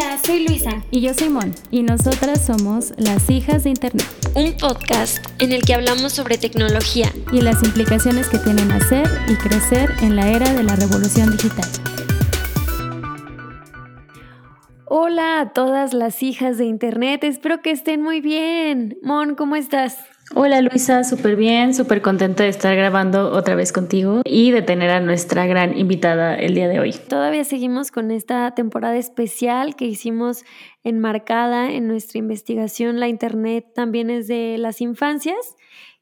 Hola, soy Luisa. Y yo soy Mon. Y nosotras somos las hijas de Internet. Un podcast en el que hablamos sobre tecnología. Y las implicaciones que tienen hacer y crecer en la era de la revolución digital. Hola a todas las hijas de Internet. Espero que estén muy bien. Mon, ¿cómo estás? Hola Luisa, súper bien, súper contenta de estar grabando otra vez contigo y de tener a nuestra gran invitada el día de hoy. Todavía seguimos con esta temporada especial que hicimos enmarcada en nuestra investigación. La Internet también es de las infancias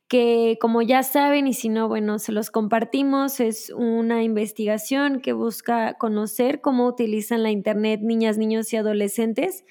que como ya saben y si no, bueno, se los compartimos, es una investigación que busca conocer cómo utilizan la Internet niñas, niños y adolescentes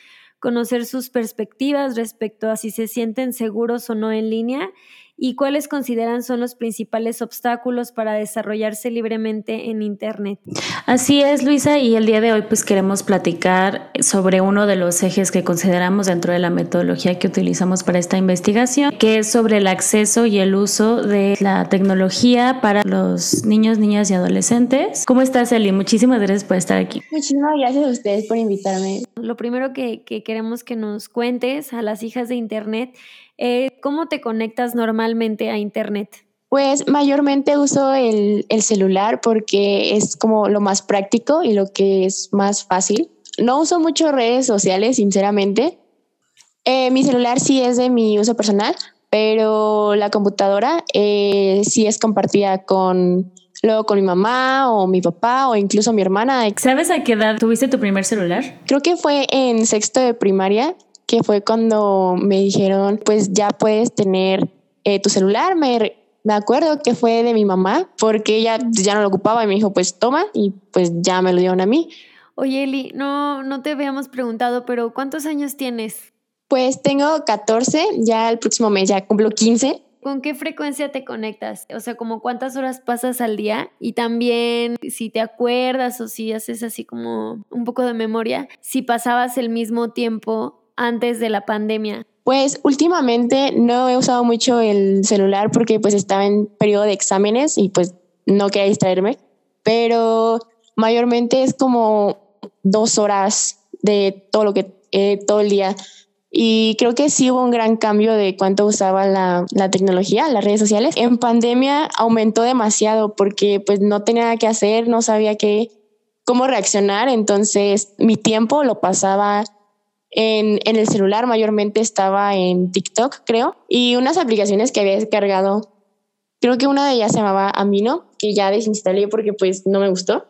conocer sus perspectivas respecto a si se sienten seguros o no en línea y cuáles consideran son los principales obstáculos para desarrollarse libremente en Internet. Así es, Luisa, y el día de hoy pues queremos platicar sobre uno de los ejes que consideramos dentro de la metodología que utilizamos para esta investigación, que es sobre el acceso y el uso de la tecnología para los niños, niñas y adolescentes. ¿Cómo estás, Eli? Muchísimas gracias por estar aquí. Muchísimas gracias a ustedes por invitarme. Lo primero que, que queremos que nos cuentes a las hijas de Internet eh, ¿Cómo te conectas normalmente a Internet? Pues mayormente uso el, celular porque es como lo más práctico y lo que es más fácil. No uso mucho redes sociales, sinceramente. Eh, mi celular sí es de mi uso personal, pero la computadora eh, sí es compartida con luego con mi mamá o mi papá o incluso mi hermana. ¿Sabes a qué edad tuviste tu primer celular? Creo que fue en sexto de primaria que fue cuando me dijeron, pues ya puedes tener eh, tu celular. Me, me acuerdo que fue de mi mamá, porque ella ya no lo ocupaba y me dijo, pues toma, y pues ya me lo dieron a mí. Oye, Eli, no, no te habíamos preguntado, pero ¿cuántos años tienes? Pues tengo 14, ya el próximo mes ya cumplo 15. ¿Con qué frecuencia te conectas? O sea, como cuántas horas pasas al día y también si te acuerdas o si haces así como un poco de memoria, si pasabas el mismo tiempo antes de la pandemia? Pues últimamente no he usado mucho el celular porque pues estaba en periodo de exámenes y pues no quería distraerme, pero mayormente es como dos horas de todo lo que eh, todo el día. Y creo que sí hubo un gran cambio de cuánto usaba la, la, tecnología, las redes sociales. En pandemia aumentó demasiado porque pues no tenía nada que hacer, no sabía qué, cómo reaccionar. Entonces mi tiempo lo pasaba en, el celular mayormente estaba en TikTok, creo, y unas aplicaciones que había descargado. Creo que una de ellas se llamaba Amino, que ya desinstalé porque pues no me gustó.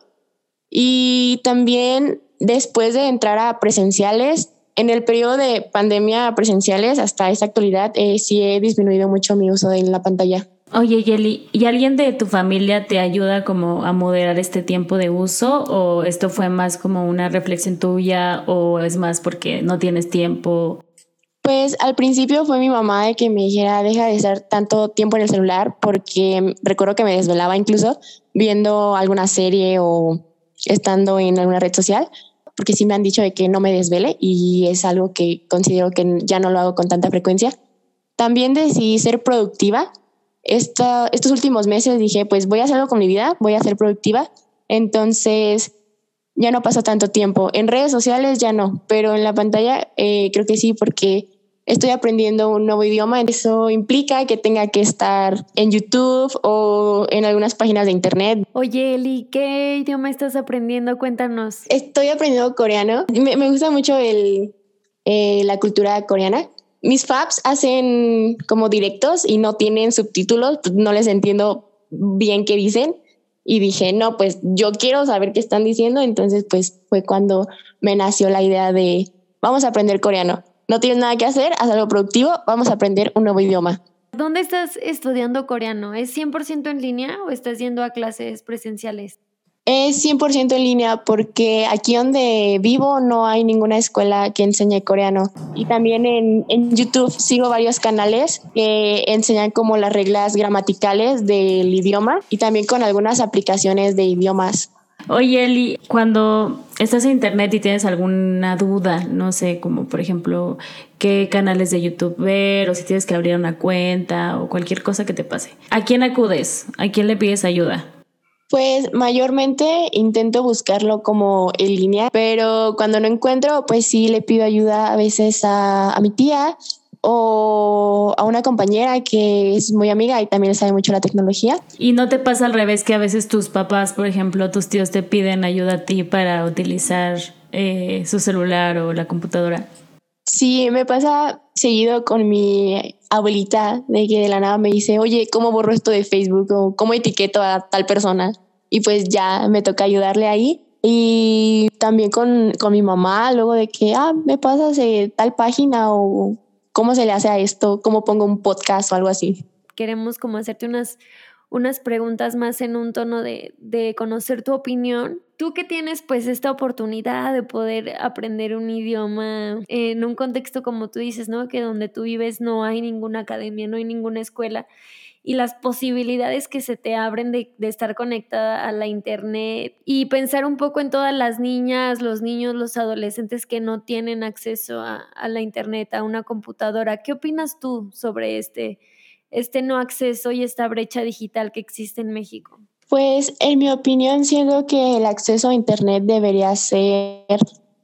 Y también después de entrar a presenciales, en el periodo de pandemia presenciales hasta esta actualidad, eh, sí he disminuido mucho mi uso de la pantalla. Oye, Yeli, ¿y alguien de tu familia te ayuda como a moderar este tiempo de uso o esto fue más como una reflexión tuya o es más porque no tienes tiempo? Pues al principio fue mi mamá de que me dijera deja de estar tanto tiempo en el celular porque recuerdo que me desvelaba incluso viendo alguna serie o estando en alguna red social porque sí me han dicho de que no me desvele y es algo que considero que ya no lo hago con tanta frecuencia. También decidí ser productiva estos últimos meses dije, pues voy a hacer algo con mi vida, voy a ser productiva. Entonces ya no paso tanto tiempo. En redes sociales ya no, pero en la pantalla eh, creo que sí, porque estoy aprendiendo un nuevo idioma. Eso implica que tenga que estar en YouTube o en algunas páginas de internet. Oye, Eli, ¿qué idioma estás aprendiendo? Cuéntanos. Estoy aprendiendo coreano. Me, me gusta mucho el, eh, la cultura coreana mis faps hacen como directos y no tienen subtítulos, no les entiendo bien qué dicen. Y dije, no, pues yo quiero saber qué están diciendo. Entonces, pues fue cuando me nació la idea de, vamos a aprender coreano. No tienes nada que hacer, haz algo productivo, vamos a aprender un nuevo idioma. ¿Dónde estás estudiando coreano? ¿Es 100% en línea o estás yendo a clases presenciales? Es 100% en línea porque aquí donde vivo no hay ninguna escuela que enseñe coreano. Y también en, en, YouTube sigo varios canales que enseñan como las reglas gramaticales del idioma y también con algunas aplicaciones de idiomas. Oye, Eli, cuando estás en internet y tienes alguna duda, no sé, como por ejemplo, qué canales de YouTube ver o si tienes que abrir una cuenta o cualquier cosa que te pase, ¿a quién acudes? ¿A quién le pides ayuda? Pues mayormente intento buscarlo como en línea, pero cuando no encuentro, pues sí le pido ayuda a veces a, mi tía o a una compañera que es muy amiga y también sabe mucho la tecnología. ¿Y no te pasa al revés que a veces tus papás, por ejemplo, tus tíos te piden ayuda a ti para utilizar eh, su celular o la computadora? Sí, me pasa seguido con mi abuelita de que de la nada me dice, oye, ¿cómo borro esto de Facebook? o ¿cómo etiqueto a tal persona? Y pues ya me toca ayudarle ahí. Y también con, con mi mamá, luego de que, ah, me pasas de tal página o cómo se le hace a esto, cómo pongo un podcast o algo así. Queremos como hacerte unas, unas preguntas más en un tono de, de conocer tu opinión tú que tienes pues esta oportunidad de poder aprender un idioma en un contexto como tú dices, ¿no? Que donde tú vives no hay ninguna academia, no hay ninguna escuela y las posibilidades que se te abren de, estar conectada a la internet y pensar un poco en todas las niñas, los niños, los adolescentes que no tienen acceso a, a la internet, a una computadora. ¿Qué opinas tú sobre este, este no acceso y esta brecha digital que existe en México? Pues en mi opinión, siento que el acceso a Internet debería ser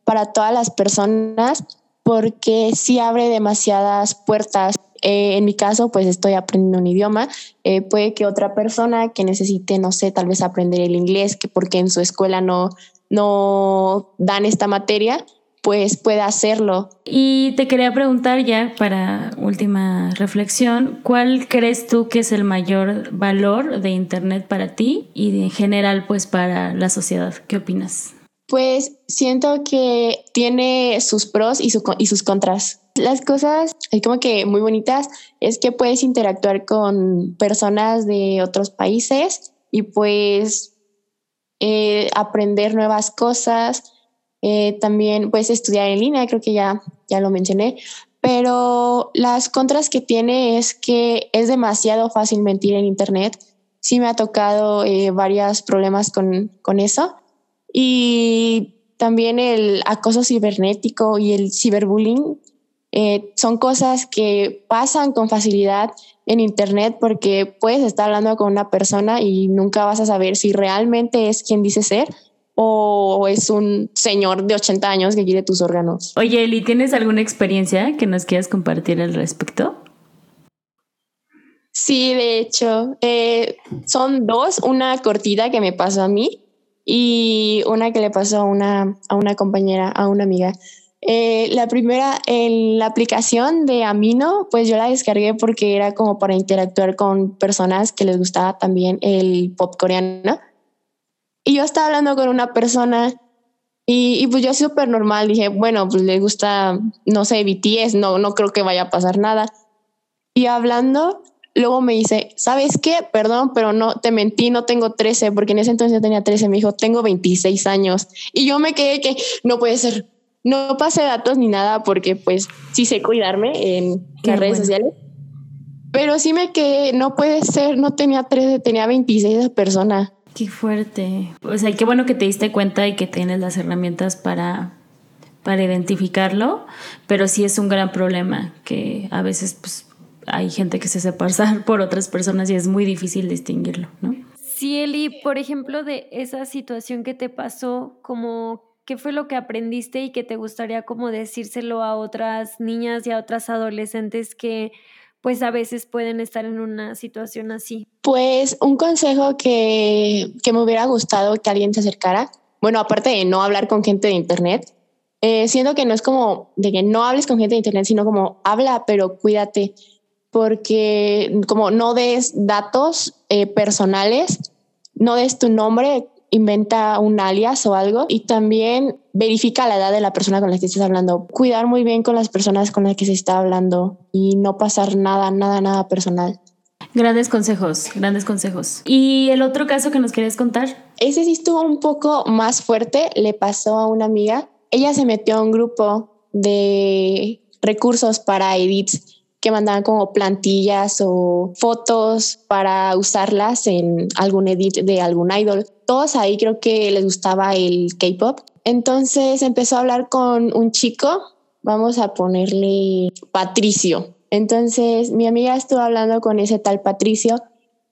para todas las personas porque sí abre demasiadas puertas. Eh, en mi caso, pues estoy aprendiendo un idioma. Eh, puede que otra persona que necesite, no sé, tal vez aprender el inglés, que porque en su escuela no, no dan esta materia, pues pueda hacerlo. Y te quería preguntar ya para última reflexión, ¿cuál crees tú que es el mayor valor de Internet para ti y en general pues para la sociedad? ¿Qué opinas? Pues siento que tiene sus pros y, y sus contras. Las cosas como que muy bonitas es que puedes interactuar con personas de otros países y pues eh, aprender nuevas cosas eh, también pues estudiar en línea, creo que ya, ya lo mencioné, pero las contras que tiene es que es demasiado fácil mentir en Internet. Sí me ha tocado eh, varios problemas con, con eso. Y también el acoso cibernético y el ciberbullying eh, son cosas que pasan con facilidad en Internet porque puedes estar hablando con una persona y nunca vas a saber si realmente es quien dice ser o es un señor de 80 años que quiere tus órganos. Oye, Eli, ¿tienes alguna experiencia que nos quieras compartir al respecto? Sí, de hecho, eh, son dos, una cortita que me pasó a mí y una que le pasó a una, a una compañera, a una amiga. Eh, la primera, en la aplicación de Amino, pues yo la descargué porque era como para interactuar con personas que les gustaba también el pop coreano. Y yo estaba hablando con una persona y, y pues yo súper normal dije, bueno, pues le gusta, no sé, BTS, no, no creo que vaya a pasar nada. Y hablando, luego me dice, ¿sabes qué? Perdón, pero no, te mentí, no tengo 13, porque en ese entonces yo tenía 13, me dijo, tengo 26 años. Y yo me quedé que no puede ser, no pasé datos ni nada, porque pues sí sé cuidarme en las redes sociales. Pero sí me quedé, no puede ser, no tenía 13, tenía 26 de persona. Qué fuerte. O sea, qué bueno que te diste cuenta y que tienes las herramientas para, para identificarlo, pero sí es un gran problema que a veces pues, hay gente que se hace pasar por otras personas y es muy difícil distinguirlo, ¿no? Sí, Eli, por ejemplo, de esa situación que te pasó, como qué fue lo que aprendiste y que te gustaría como decírselo a otras niñas y a otras adolescentes que pues a veces pueden estar en una situación así? Pues un consejo que, que me hubiera gustado que alguien se acercara, bueno, aparte de no hablar con gente de Internet, eh, siendo que no es como de que no hables con gente de Internet, sino como habla, pero cuídate, porque como no des datos eh, personales, no des tu nombre, inventa un alias o algo y también verifica la edad de la persona con la que estás hablando. Cuidar muy bien con las personas con las que se está hablando y no pasar nada, nada, nada personal. Grandes consejos, grandes consejos. ¿Y el otro caso que nos querías contar? Ese sí estuvo un poco más fuerte, le pasó a una amiga. Ella se metió a un grupo de recursos para edits que mandaban como plantillas o fotos para usarlas en algún edit de algún idol. Todos ahí creo que les gustaba el K-pop. Entonces empezó a hablar con un chico, vamos a ponerle Patricio. Entonces mi amiga estuvo hablando con ese tal Patricio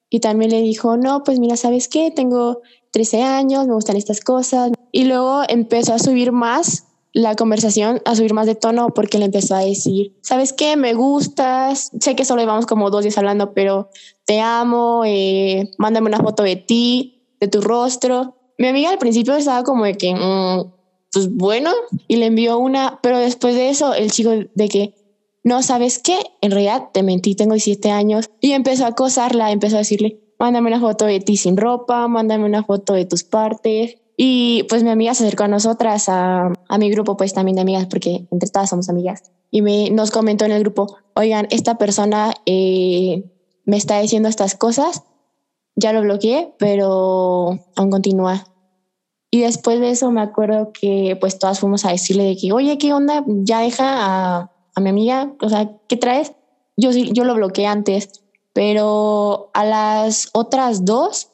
Y también le dijo, no, pues mira, ¿sabes qué? Tengo 13 años, me gustan estas cosas. Y luego empezó a subir más la conversación, a subir más de tono, porque le empezó a decir, ¿sabes qué? Me gustas, sé que solo llevamos como dos días hablando, pero te amo, eh, mándame una foto de ti, de tu rostro. Mi amiga al principio estaba como de que, mm, pues bueno, y le envió una, pero después de eso, el chico de que, no, ¿sabes qué? En realidad te mentí, tengo 17 años. Y empezó a acosarla, empezó a decirle, mándame una foto de ti sin ropa, mándame una foto de tus partes. Y pues mi amiga se acercó a nosotras, a, a mi grupo pues también de amigas, porque entre todas somos amigas. Y me, nos comentó en el grupo, oigan, esta persona eh, me está diciendo estas cosas, ya lo bloqueé, pero aún continúa. Y después de eso me acuerdo que pues todas fuimos a decirle de que, oye, ¿qué onda? Ya deja a, a mi amiga, o sea, ¿qué traes? Yo, yo lo bloqueé antes, pero a las otras dos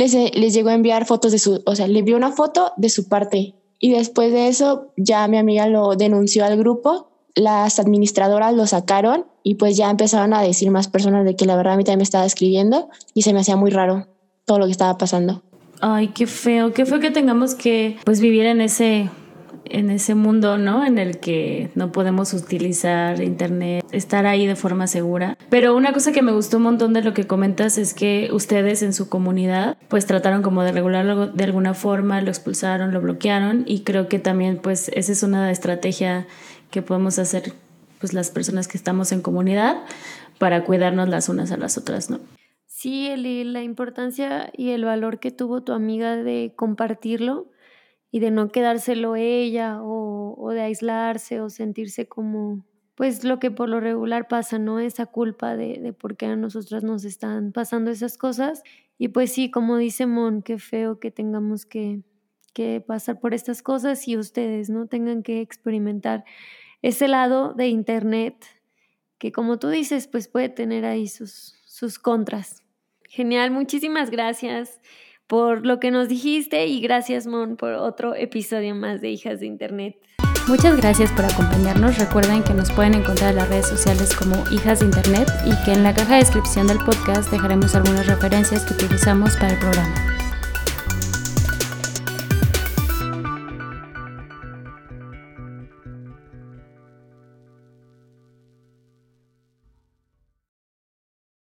les, les llegó a enviar fotos de su, o sea, le envió una foto de su parte. Y después de eso ya mi amiga lo denunció al grupo, las administradoras lo sacaron y pues ya empezaron a decir más personas de que la verdad a mí también me estaba escribiendo y se me hacía muy raro todo lo que estaba pasando. Ay, qué feo, qué feo que tengamos que pues vivir en ese en ese mundo, ¿no? En el que no podemos utilizar internet, estar ahí de forma segura. Pero una cosa que me gustó un montón de lo que comentas es que ustedes en su comunidad pues trataron como de regularlo de alguna forma, lo expulsaron, lo bloquearon y creo que también pues esa es una estrategia que podemos hacer pues las personas que estamos en comunidad para cuidarnos las unas a las otras, ¿no? Sí, Eli, la importancia y el valor que tuvo tu amiga de compartirlo y de no quedárselo ella o, de aislarse o sentirse como, pues lo que por lo regular pasa, ¿no? Esa culpa de, de por qué a nosotras nos están pasando esas cosas. Y pues sí, como dice Mon, qué feo que tengamos que, que pasar por estas cosas y ustedes, ¿no? Tengan que experimentar ese lado de Internet que como tú dices, pues puede tener ahí sus, sus contras. Genial, muchísimas gracias por lo que nos dijiste y gracias Mon por otro episodio más de Hijas de Internet. Muchas gracias por acompañarnos. Recuerden que nos pueden encontrar en las redes sociales como Hijas de Internet y que en la caja de descripción del podcast dejaremos algunas referencias que utilizamos para el programa.